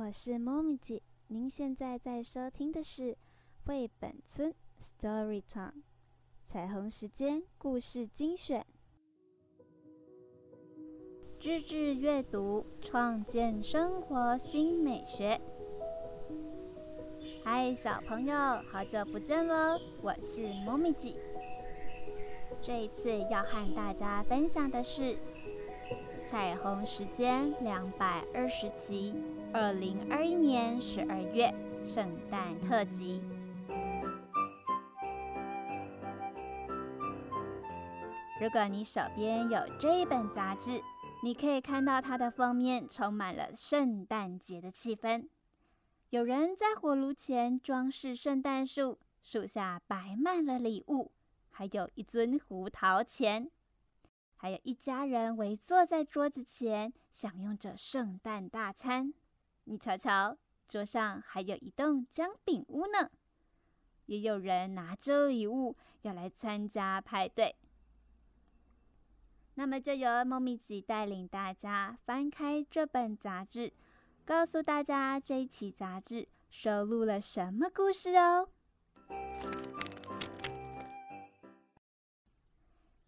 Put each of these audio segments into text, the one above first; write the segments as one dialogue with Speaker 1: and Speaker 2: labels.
Speaker 1: 我是 mommy 姐。您现在在收听的是绘本村 Story Time 彩虹时间故事精选。知智阅读，创建生活新美学。嗨，小朋友，好久不见喽！我是 mommy 姐。这一次要和大家分享的是《彩虹时间》两百二十期，二零二一年十二月圣诞特辑。如果你手边有这一本杂志，你可以看到它的封面充满了圣诞节的气氛。有人在火炉前装饰圣诞树，树下摆满了礼物。还有一尊胡桃钳，还有一家人围坐在桌子前，享用着圣诞大餐。你瞧瞧，桌上还有一栋姜饼屋呢。也有人拿着礼物要来参加派对。那么，就由猫咪子带领大家翻开这本杂志，告诉大家这一期杂志收录了什么故事哦。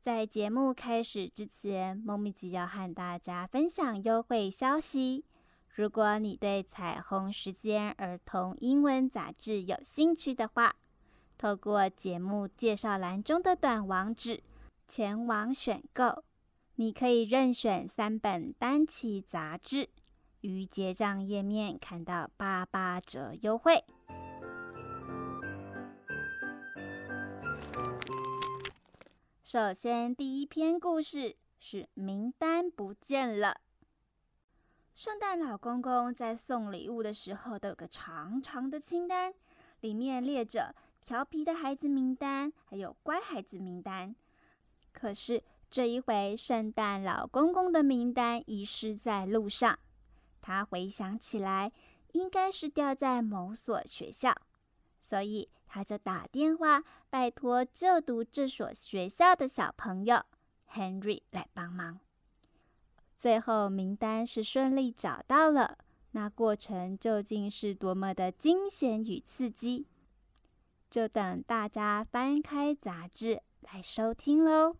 Speaker 1: 在节目开始之前，猫咪吉要和大家分享优惠消息。如果你对《彩虹时间》儿童英文杂志有兴趣的话，透过节目介绍栏中的短网址前往选购，你可以任选三本单期杂志，于结账页面看到八八折优惠。首先，第一篇故事是名单不见了。圣诞老公公在送礼物的时候都有个长长的清单，里面列着调皮的孩子名单，还有乖孩子名单。可是这一回，圣诞老公公的名单遗失在路上。他回想起来，应该是掉在某所学校，所以。他就打电话拜托就读这所学校的小朋友 Henry 来帮忙。最后名单是顺利找到了，那过程究竟是多么的惊险与刺激？就等大家翻开杂志来收听喽。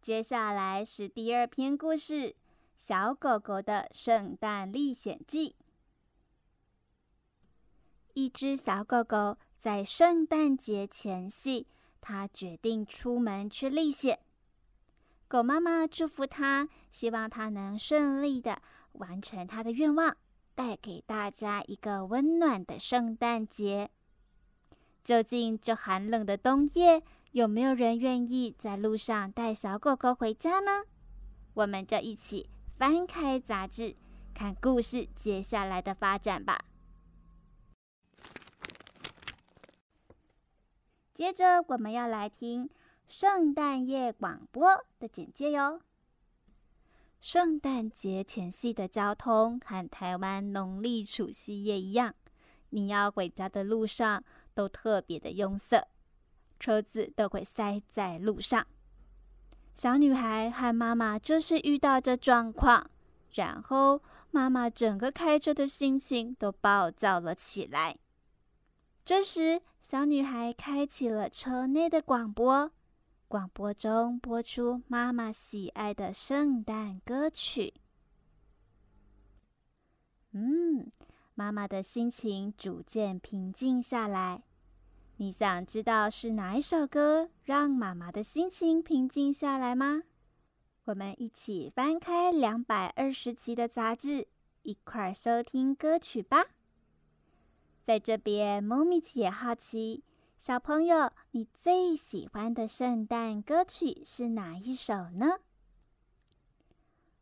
Speaker 1: 接下来是第二篇故事《小狗狗的圣诞历险记》。一只小狗狗在圣诞节前夕，它决定出门去历险。狗妈妈祝福它，希望它能顺利的完成它的愿望，带给大家一个温暖的圣诞节。究竟这寒冷的冬夜，有没有人愿意在路上带小狗狗回家呢？我们就一起翻开杂志，看故事接下来的发展吧。接着，我们要来听圣诞夜广播的简介哟。圣诞节前夕的交通和台湾农历除夕夜一样，你要回家的路上都特别的拥塞，车子都会塞在路上。小女孩和妈妈就是遇到这状况，然后妈妈整个开车的心情都暴躁了起来。这时，小女孩开启了车内的广播，广播中播出妈妈喜爱的圣诞歌曲。嗯，妈妈的心情逐渐平静下来。你想知道是哪一首歌让妈妈的心情平静下来吗？我们一起翻开两百二十期的杂志，一块收听歌曲吧。在这边，猫咪姐也好奇，小朋友，你最喜欢的圣诞歌曲是哪一首呢？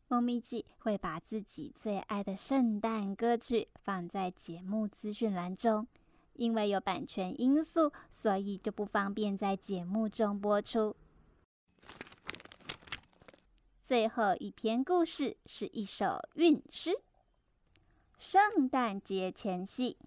Speaker 1: 猫咪姐会把自己最爱的圣诞歌曲放在节目资讯栏中，因为有版权因素，所以就不方便在节目中播出。最后一篇故事是一首韵诗，圣诞节前夕。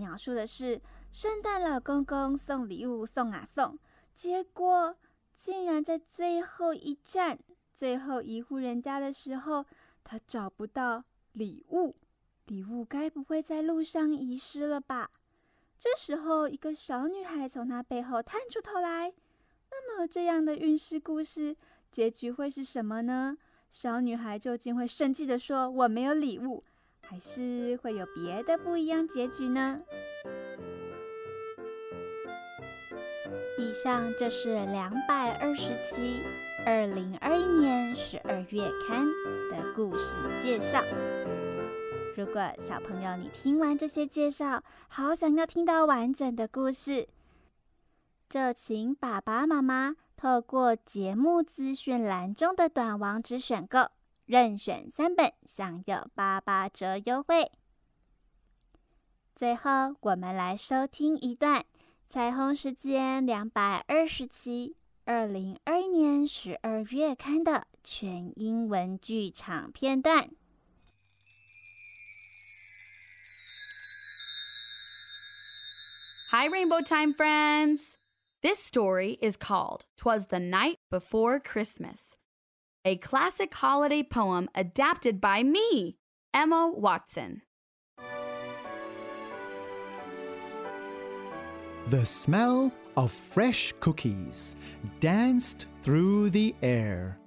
Speaker 1: 描述的是圣诞老公公送礼物送啊送，结果竟然在最后一站、最后一户人家的时候，他找不到礼物，礼物该不会在路上遗失了吧？这时候，一个小女孩从他背后探出头来。那么，这样的运势故事结局会是什么呢？小女孩究竟会生气的说：“我没有礼物。”还是会有别的不一样结局呢？以上就是两百二十期二零二一年十二月刊的故事介绍。如果小朋友你听完这些介绍，好想要听到完整的故事，就请爸爸妈妈透过节目资讯栏中的短网址选购。任选三本，享有八八折优惠。最后，我们来收听一段《彩虹时间》两百二十期二零二一年十二月刊的全英文剧场片段。
Speaker 2: Hi, Rainbow Time friends! This story is called "'Twas the Night Before Christmas." A classic holiday poem adapted by me, Emma Watson.
Speaker 3: The smell of fresh cookies danced through the air.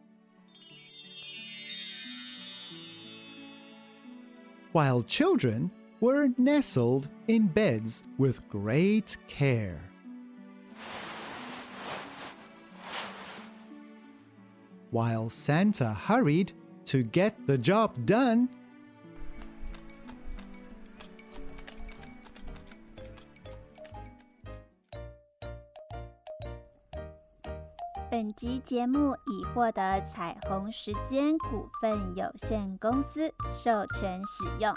Speaker 3: While children were nestled in beds with great care. while Santa hurried to get the job done.
Speaker 1: 本集节目已获得彩虹时间股份有限公司授权使用。